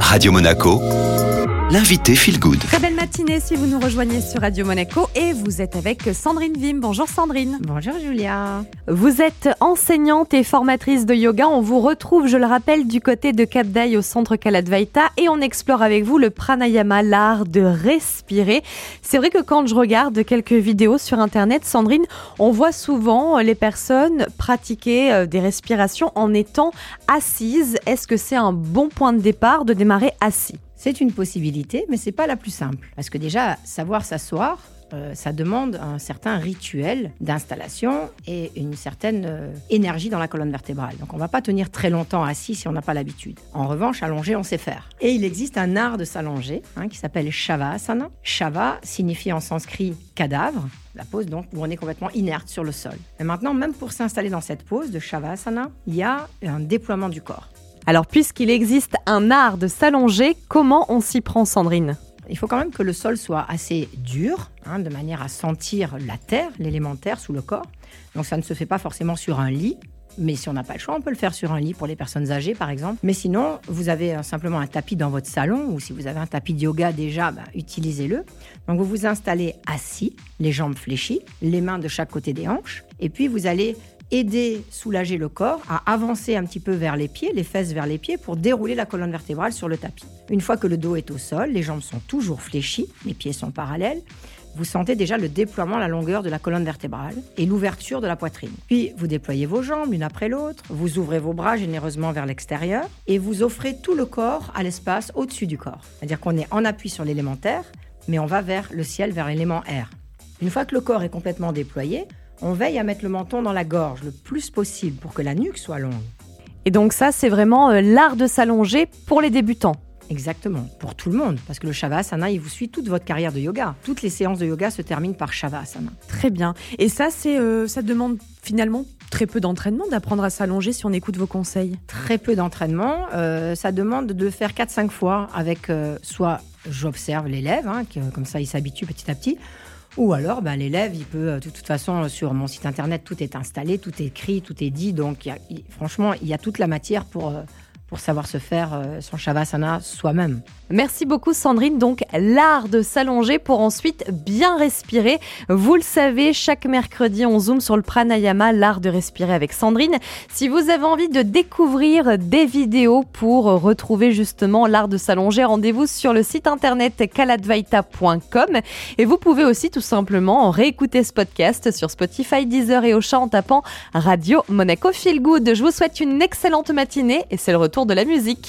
Radio Monaco, l'invité Feel Good. Très belle matinée si vous nous rejoignez sur Radio Monaco et vous êtes avec Sandrine Vim. Bonjour Sandrine. Bonjour Julia. Vous êtes enseignante et formatrice de yoga. On vous retrouve, je le rappelle, du côté de Cap au centre Kaladvaita et on explore avec vous le pranayama, l'art de respirer. C'est vrai que quand je regarde quelques vidéos sur internet, Sandrine, on voit souvent les personnes pratiquer euh, des respirations en étant assises. Est-ce que c'est un bon point de départ de démarrer assis? C'est une possibilité, mais c'est pas la plus simple. Parce que déjà, savoir s'asseoir, euh, ça demande un certain rituel d'installation et une certaine euh, énergie dans la colonne vertébrale. Donc on va pas tenir très longtemps assis si on n'a pas l'habitude. En revanche, allongé, on sait faire. Et il existe un art de s'allonger hein, qui s'appelle Shavasana. Shava signifie en sanskrit cadavre. La pose donc où on est complètement inerte sur le sol. Et maintenant, même pour s'installer dans cette pose de Shavasana, il y a un déploiement du corps. Alors, puisqu'il existe un art de s'allonger, comment on s'y prend, Sandrine? Il faut quand même que le sol soit assez dur, hein, de manière à sentir la terre, l'élémentaire sous le corps. Donc ça ne se fait pas forcément sur un lit, mais si on n'a pas le choix, on peut le faire sur un lit pour les personnes âgées, par exemple. Mais sinon, vous avez euh, simplement un tapis dans votre salon, ou si vous avez un tapis de yoga déjà, bah, utilisez-le. Donc vous vous installez assis, les jambes fléchies, les mains de chaque côté des hanches, et puis vous allez aider, soulager le corps à avancer un petit peu vers les pieds, les fesses vers les pieds, pour dérouler la colonne vertébrale sur le tapis. Une fois que le dos est au sol, les jambes sont toujours fléchies, les pieds sont parallèles, vous sentez déjà le déploiement la longueur de la colonne vertébrale et l'ouverture de la poitrine. Puis vous déployez vos jambes l'une après l'autre, vous ouvrez vos bras généreusement vers l'extérieur et vous offrez tout le corps à l'espace au-dessus du corps. C'est-à-dire qu'on est en appui sur l'élémentaire, mais on va vers le ciel, vers l'élément air. Une fois que le corps est complètement déployé, on veille à mettre le menton dans la gorge le plus possible pour que la nuque soit longue. Et donc ça, c'est vraiment euh, l'art de s'allonger pour les débutants. Exactement, pour tout le monde, parce que le Shavasana, il vous suit toute votre carrière de yoga. Toutes les séances de yoga se terminent par Shavasana. Très bien. Et ça, c'est, euh, ça demande finalement très peu d'entraînement d'apprendre à s'allonger si on écoute vos conseils. Très peu d'entraînement. Euh, ça demande de faire 4-5 fois avec soit j'observe l'élève, hein, comme ça il s'habitue petit à petit, ou alors, bah, l'élève, il peut, euh, de toute façon, sur mon site internet, tout est installé, tout est écrit, tout est dit. Donc, franchement, il y a toute la matière pour, euh, pour savoir se faire euh, son shavasana soi-même. Merci beaucoup Sandrine. Donc l'art de s'allonger pour ensuite bien respirer. Vous le savez, chaque mercredi on zoome sur le pranayama, l'art de respirer avec Sandrine. Si vous avez envie de découvrir des vidéos pour retrouver justement l'art de s'allonger, rendez-vous sur le site internet kaladvaita.com et vous pouvez aussi tout simplement réécouter ce podcast sur Spotify, Deezer et Ocha en tapant Radio Monaco Feel Good. Je vous souhaite une excellente matinée et c'est le retour de la musique.